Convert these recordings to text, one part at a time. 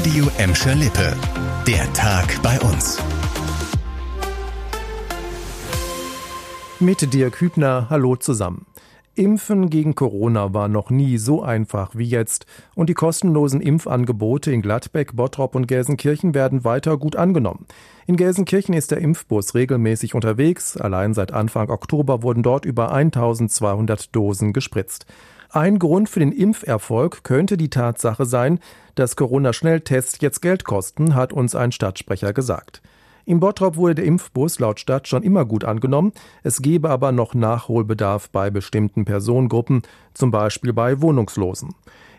Radio Emscher Lippe. Der Tag bei uns. Mit Dirk Hübner, hallo zusammen. Impfen gegen Corona war noch nie so einfach wie jetzt und die kostenlosen Impfangebote in Gladbeck, Bottrop und Gelsenkirchen werden weiter gut angenommen. In Gelsenkirchen ist der Impfbus regelmäßig unterwegs. Allein seit Anfang Oktober wurden dort über 1200 Dosen gespritzt. Ein Grund für den Impferfolg könnte die Tatsache sein, dass Corona-Schnelltests jetzt Geld kosten, hat uns ein Stadtsprecher gesagt. Im Bottrop wurde der Impfbus laut Stadt schon immer gut angenommen. Es gebe aber noch Nachholbedarf bei bestimmten Personengruppen, zum Beispiel bei Wohnungslosen.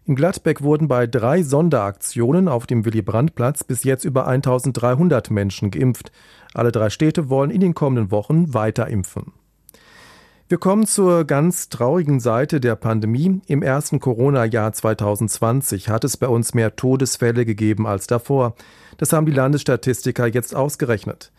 In Gladbeck wurden bei drei Sonderaktionen auf dem Willy-Brandt-Platz bis jetzt über 1300 Menschen geimpft. Alle drei Städte wollen in den kommenden Wochen weiter impfen. Wir kommen zur ganz traurigen Seite der Pandemie. Im ersten Corona-Jahr 2020 hat es bei uns mehr Todesfälle gegeben als davor. Das haben die Landesstatistiker jetzt ausgerechnet.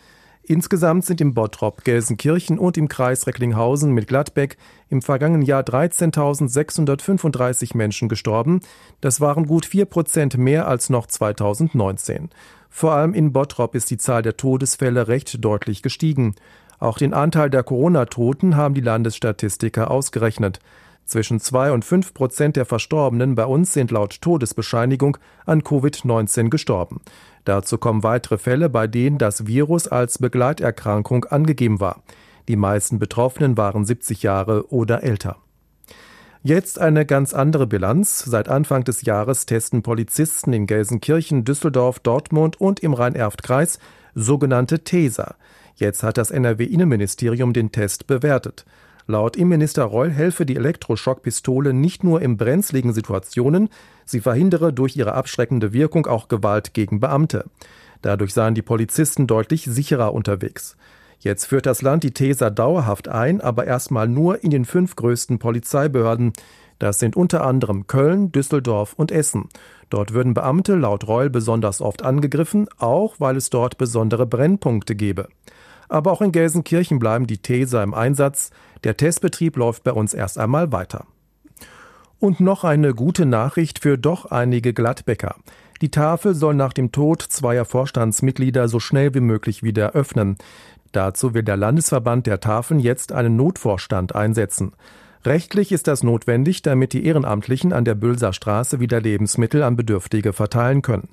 Insgesamt sind im Bottrop, Gelsenkirchen und im Kreis Recklinghausen mit Gladbeck im vergangenen Jahr 13.635 Menschen gestorben. Das waren gut vier Prozent mehr als noch 2019. Vor allem in Bottrop ist die Zahl der Todesfälle recht deutlich gestiegen. Auch den Anteil der Corona-Toten haben die Landesstatistiker ausgerechnet. Zwischen zwei und fünf Prozent der Verstorbenen bei uns sind laut Todesbescheinigung an Covid-19 gestorben. Dazu kommen weitere Fälle, bei denen das Virus als Begleiterkrankung angegeben war. Die meisten Betroffenen waren 70 Jahre oder älter. Jetzt eine ganz andere Bilanz. Seit Anfang des Jahres testen Polizisten in Gelsenkirchen, Düsseldorf, Dortmund und im Rhein-Erft-Kreis sogenannte TESA. Jetzt hat das NRW-Innenministerium den Test bewertet. Laut Innenminister Reul helfe die Elektroschockpistole nicht nur in brenzligen Situationen, sie verhindere durch ihre abschreckende Wirkung auch Gewalt gegen Beamte. Dadurch seien die Polizisten deutlich sicherer unterwegs. Jetzt führt das Land die TESA dauerhaft ein, aber erstmal nur in den fünf größten Polizeibehörden. Das sind unter anderem Köln, Düsseldorf und Essen. Dort würden Beamte laut Reul besonders oft angegriffen, auch weil es dort besondere Brennpunkte gebe. Aber auch in Gelsenkirchen bleiben die Teser im Einsatz. Der Testbetrieb läuft bei uns erst einmal weiter. Und noch eine gute Nachricht für doch einige Gladbäcker. Die Tafel soll nach dem Tod zweier Vorstandsmitglieder so schnell wie möglich wieder öffnen. Dazu will der Landesverband der Tafeln jetzt einen Notvorstand einsetzen. Rechtlich ist das notwendig, damit die Ehrenamtlichen an der Bülser Straße wieder Lebensmittel an Bedürftige verteilen können.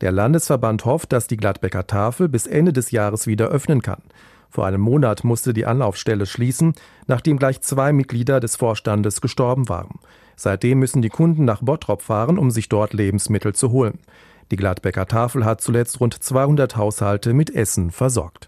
Der Landesverband hofft, dass die Gladbecker Tafel bis Ende des Jahres wieder öffnen kann. Vor einem Monat musste die Anlaufstelle schließen, nachdem gleich zwei Mitglieder des Vorstandes gestorben waren. Seitdem müssen die Kunden nach Bottrop fahren, um sich dort Lebensmittel zu holen. Die Gladbecker Tafel hat zuletzt rund 200 Haushalte mit Essen versorgt.